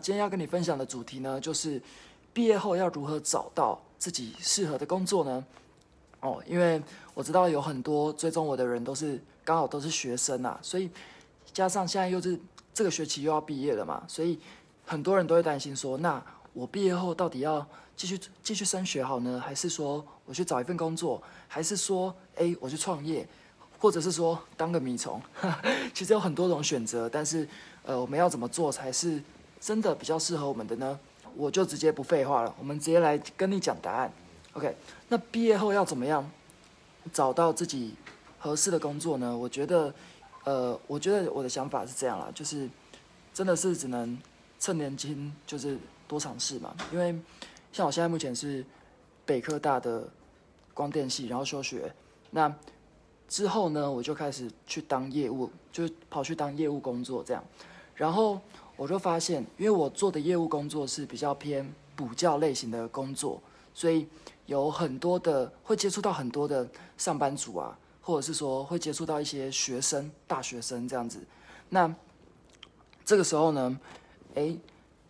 今天要跟你分享的主题呢，就是毕业后要如何找到自己适合的工作呢？哦，因为我知道有很多追踪我的人都是刚好都是学生啊，所以加上现在又是这个学期又要毕业了嘛，所以很多人都会担心说，那我毕业后到底要继续继续升学好呢，还是说我去找一份工作，还是说诶我去创业，或者是说当个米虫？其实有很多种选择，但是呃我们要怎么做才是真的比较适合我们的呢？我就直接不废话了，我们直接来跟你讲答案。OK，那毕业后要怎么样找到自己合适的工作呢？我觉得，呃，我觉得我的想法是这样啦，就是真的是只能趁年轻，就是多尝试嘛。因为像我现在目前是北科大的光电系，然后休学，那之后呢，我就开始去当业务，就跑去当业务工作这样。然后我就发现，因为我做的业务工作是比较偏补教类型的工作，所以。有很多的会接触到很多的上班族啊，或者是说会接触到一些学生、大学生这样子。那这个时候呢，诶，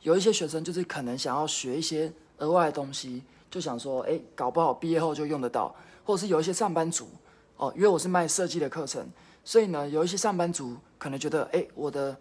有一些学生就是可能想要学一些额外的东西，就想说，诶，搞不好毕业后就用得到。或者是有一些上班族哦，因为我是卖设计的课程，所以呢，有一些上班族可能觉得，诶，我的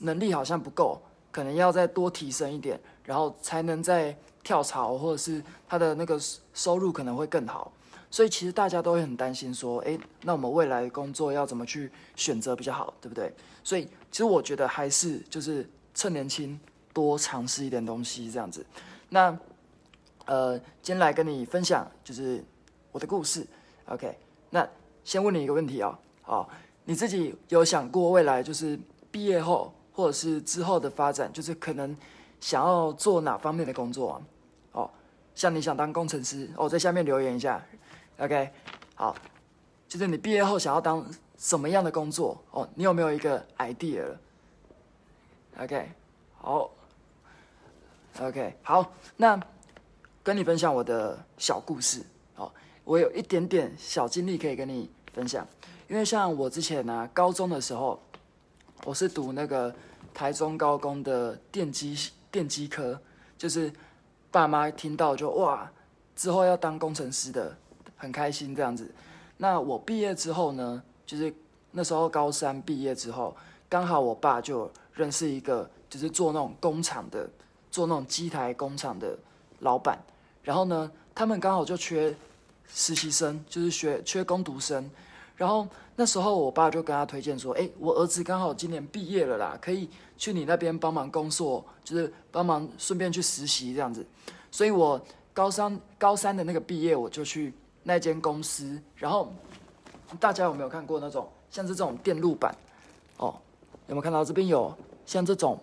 能力好像不够，可能要再多提升一点，然后才能在。跳槽，或者是他的那个收入可能会更好，所以其实大家都会很担心，说，诶，那我们未来工作要怎么去选择比较好，对不对？所以其实我觉得还是就是趁年轻多尝试一点东西这样子。那呃，今天来跟你分享就是我的故事，OK？那先问你一个问题啊，好，你自己有想过未来就是毕业后或者是之后的发展，就是可能想要做哪方面的工作啊？哦像你想当工程师哦，在下面留言一下，OK，好，就是你毕业后想要当什么样的工作哦？你有没有一个 idea？OK，好，OK，好，那跟你分享我的小故事哦，我有一点点小经历可以跟你分享，因为像我之前呢，高中的时候，我是读那个台中高工的电机电机科，就是。爸妈听到就哇，之后要当工程师的，很开心这样子。那我毕业之后呢，就是那时候高三毕业之后，刚好我爸就认识一个，就是做那种工厂的，做那种机台工厂的老板。然后呢，他们刚好就缺实习生，就是学缺工读生。然后那时候我爸就跟他推荐说：“哎，我儿子刚好今年毕业了啦，可以。”去你那边帮忙工作，就是帮忙顺便去实习这样子，所以我高三高三的那个毕业，我就去那间公司。然后大家有没有看过那种像这种电路板？哦，有没有看到这边有像这种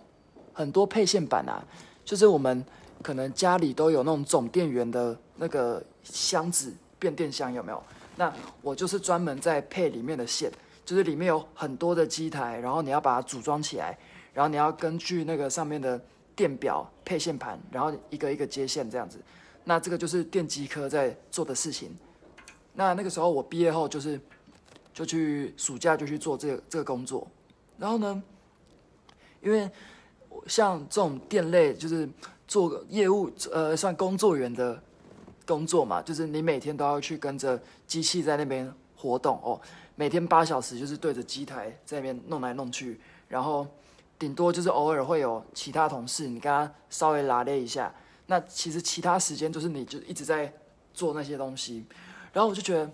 很多配线板啊？就是我们可能家里都有那种总电源的那个箱子，变电箱有没有？那我就是专门在配里面的线，就是里面有很多的机台，然后你要把它组装起来。然后你要根据那个上面的电表配线盘，然后一个一个接线这样子。那这个就是电机科在做的事情。那那个时候我毕业后就是就去暑假就去做这个这个工作。然后呢，因为像这种电类就是做业务呃算工作员的工作嘛，就是你每天都要去跟着机器在那边活动哦，每天八小时就是对着机台在那边弄来弄去，然后。顶多就是偶尔会有其他同事，你跟他稍微拉练一下。那其实其他时间就是你就一直在做那些东西。然后我就觉得，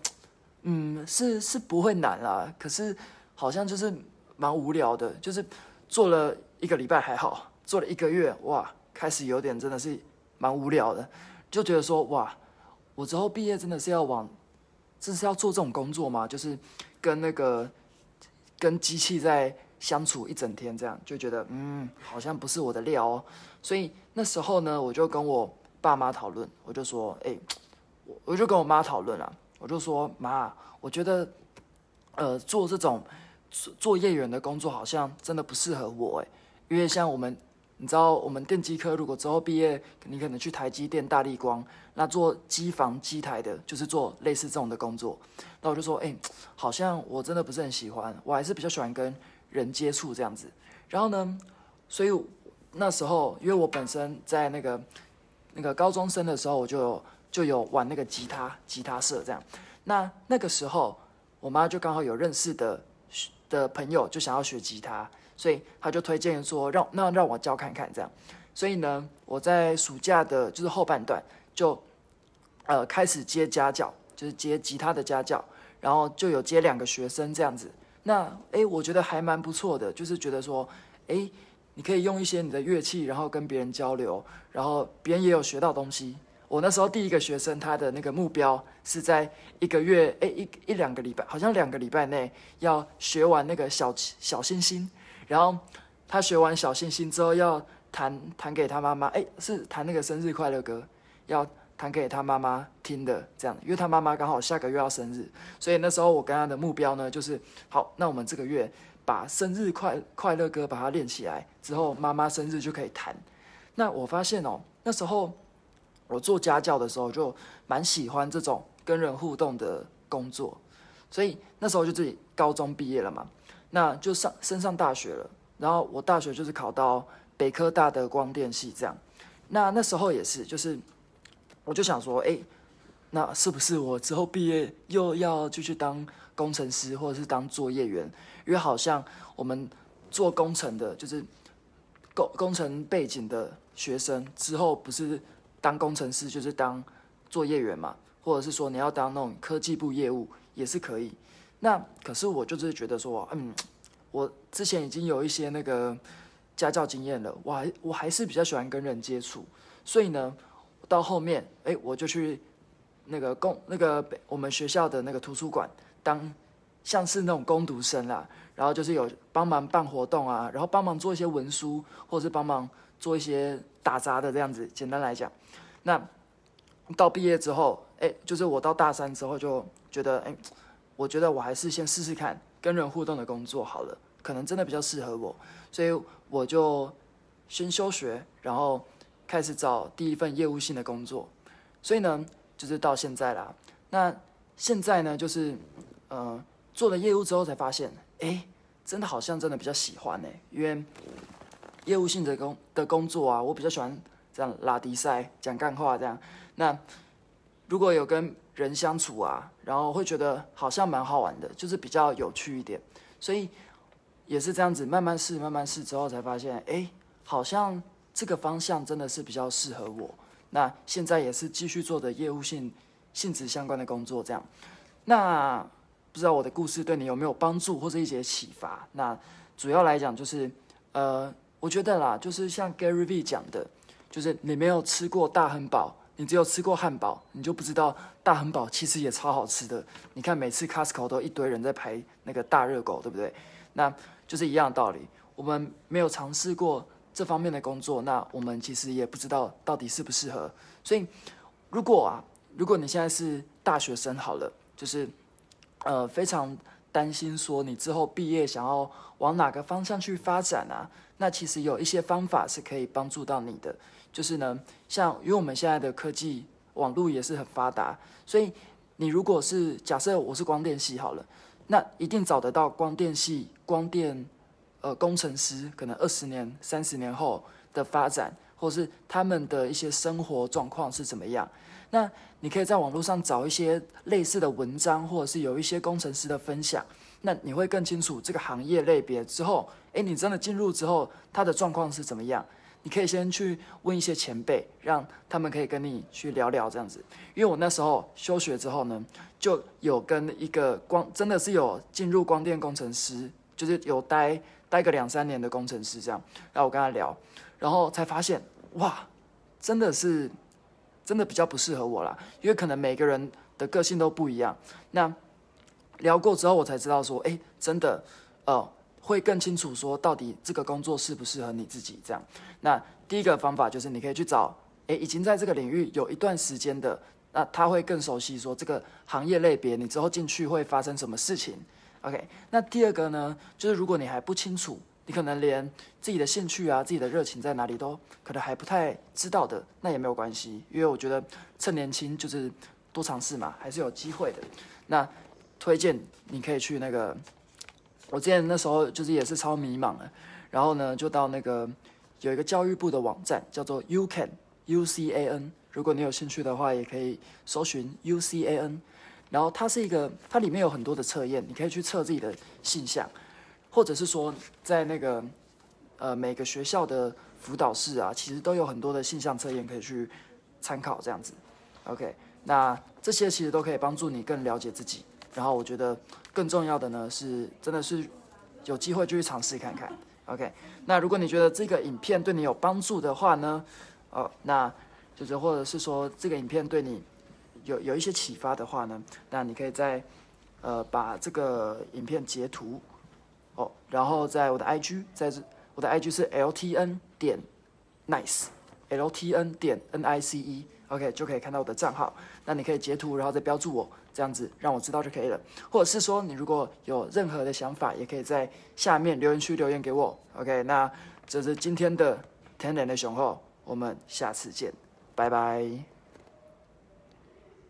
嗯，是是不会难啦，可是好像就是蛮无聊的。就是做了一个礼拜还好，做了一个月，哇，开始有点真的是蛮无聊的。就觉得说，哇，我之后毕业真的是要往，这是要做这种工作吗？就是跟那个跟机器在。相处一整天，这样就觉得嗯，好像不是我的料哦。所以那时候呢，我就跟我爸妈讨论，我就说，哎，我我就跟我妈讨论啊，我就说妈，我觉得，呃，做这种做业员的工作好像真的不适合我哎，因为像我们，你知道，我们电机科如果之后毕业，你可能去台积电、大力光，那做机房机台的，就是做类似这种的工作。那我就说，哎，好像我真的不是很喜欢，我还是比较喜欢跟。人接触这样子，然后呢，所以那时候，因为我本身在那个那个高中生的时候，我就有就有玩那个吉他吉他社这样。那那个时候，我妈就刚好有认识的的朋友，就想要学吉他，所以他就推荐说让那让我教看看这样。所以呢，我在暑假的就是后半段就呃开始接家教，就是接吉他的家教，然后就有接两个学生这样子。那诶，我觉得还蛮不错的，就是觉得说，诶，你可以用一些你的乐器，然后跟别人交流，然后别人也有学到东西。我那时候第一个学生，他的那个目标是在一个月，诶，一一两个礼拜，好像两个礼拜内要学完那个小小星星。然后他学完小星星之后，要弹弹给他妈妈，诶，是弹那个生日快乐歌，要。弹给他妈妈听的，这样，因为他妈妈刚好下个月要生日，所以那时候我跟他的目标呢，就是好，那我们这个月把生日快快乐歌把它练起来，之后妈妈生日就可以弹。那我发现哦，那时候我做家教的时候就蛮喜欢这种跟人互动的工作，所以那时候就自己高中毕业了嘛，那就上升上大学了，然后我大学就是考到北科大的光电系这样，那那时候也是就是。我就想说，哎，那是不是我之后毕业又要继续当工程师，或者是当作业员？因为好像我们做工程的，就是工工程背景的学生，之后不是当工程师，就是当作业员嘛，或者是说你要当那种科技部业务也是可以。那可是我就是觉得说，嗯，我之前已经有一些那个家教经验了，我还我还是比较喜欢跟人接触，所以呢。到后面，哎，我就去那个公那个我们学校的那个图书馆当像是那种攻读生啦，然后就是有帮忙办活动啊，然后帮忙做一些文书，或者是帮忙做一些打杂的这样子。简单来讲，那到毕业之后，哎，就是我到大三之后就觉得，哎，我觉得我还是先试试看跟人互动的工作好了，可能真的比较适合我，所以我就先休学，然后。开始找第一份业务性的工作，所以呢，就是到现在啦。那现在呢，就是呃，做了业务之后才发现，哎，真的好像真的比较喜欢呢。因为业务性的工的工作啊，我比较喜欢这样拉迪赛、讲干话这样。那如果有跟人相处啊，然后会觉得好像蛮好玩的，就是比较有趣一点。所以也是这样子，慢慢试、慢慢试之后才发现，哎，好像。这个方向真的是比较适合我。那现在也是继续做的业务性性质相关的工作，这样。那不知道我的故事对你有没有帮助或者一些启发？那主要来讲就是，呃，我觉得啦，就是像 Gary V 讲的，就是你没有吃过大汉堡，你只有吃过汉堡，你就不知道大汉堡其实也超好吃的。你看每次 Costco 都一堆人在排那个大热狗，对不对？那就是一样道理。我们没有尝试过。这方面的工作，那我们其实也不知道到底适不适合。所以，如果啊，如果你现在是大学生，好了，就是呃非常担心说你之后毕业想要往哪个方向去发展啊，那其实有一些方法是可以帮助到你的。就是呢，像因为我们现在的科技网络也是很发达，所以你如果是假设我是光电系好了，那一定找得到光电系光电。呃，工程师可能二十年、三十年后的发展，或是他们的一些生活状况是怎么样？那你可以在网络上找一些类似的文章，或者是有一些工程师的分享，那你会更清楚这个行业类别之后，诶，你真的进入之后，他的状况是怎么样？你可以先去问一些前辈，让他们可以跟你去聊聊这样子。因为我那时候休学之后呢，就有跟一个光，真的是有进入光电工程师，就是有待。待个两三年的工程师这样，然后我跟他聊，然后才发现哇，真的是真的比较不适合我啦，因为可能每个人的个性都不一样。那聊过之后，我才知道说，哎，真的，呃，会更清楚说到底这个工作适不适合你自己这样。那第一个方法就是你可以去找，哎，已经在这个领域有一段时间的，那他会更熟悉说这个行业类别，你之后进去会发生什么事情。OK，那第二个呢，就是如果你还不清楚，你可能连自己的兴趣啊、自己的热情在哪里都可能还不太知道的，那也没有关系，因为我觉得趁年轻就是多尝试嘛，还是有机会的。那推荐你可以去那个，我之前那时候就是也是超迷茫的，然后呢就到那个有一个教育部的网站叫做 You Can U C A N，如果你有兴趣的话，也可以搜寻 U C A N。然后它是一个，它里面有很多的测验，你可以去测自己的性向，或者是说在那个呃每个学校的辅导室啊，其实都有很多的性向测验可以去参考这样子。OK，那这些其实都可以帮助你更了解自己。然后我觉得更重要的呢是，真的是有机会就去尝试看看。OK，那如果你觉得这个影片对你有帮助的话呢，哦，那就是或者是说这个影片对你。有有一些启发的话呢，那你可以在呃把这个影片截图，然后在我的 IG，在这我的 IG 是 LTN 点 Nice，LTN 点 N I C E，OK 就可以看到我的账号。那你可以截图，然后再标注我，这样子让我知道就可以了。或者是说你如果有任何的想法，也可以在下面留言区留言给我。OK，那这是今天的天然的雄厚，我们下次见，拜拜。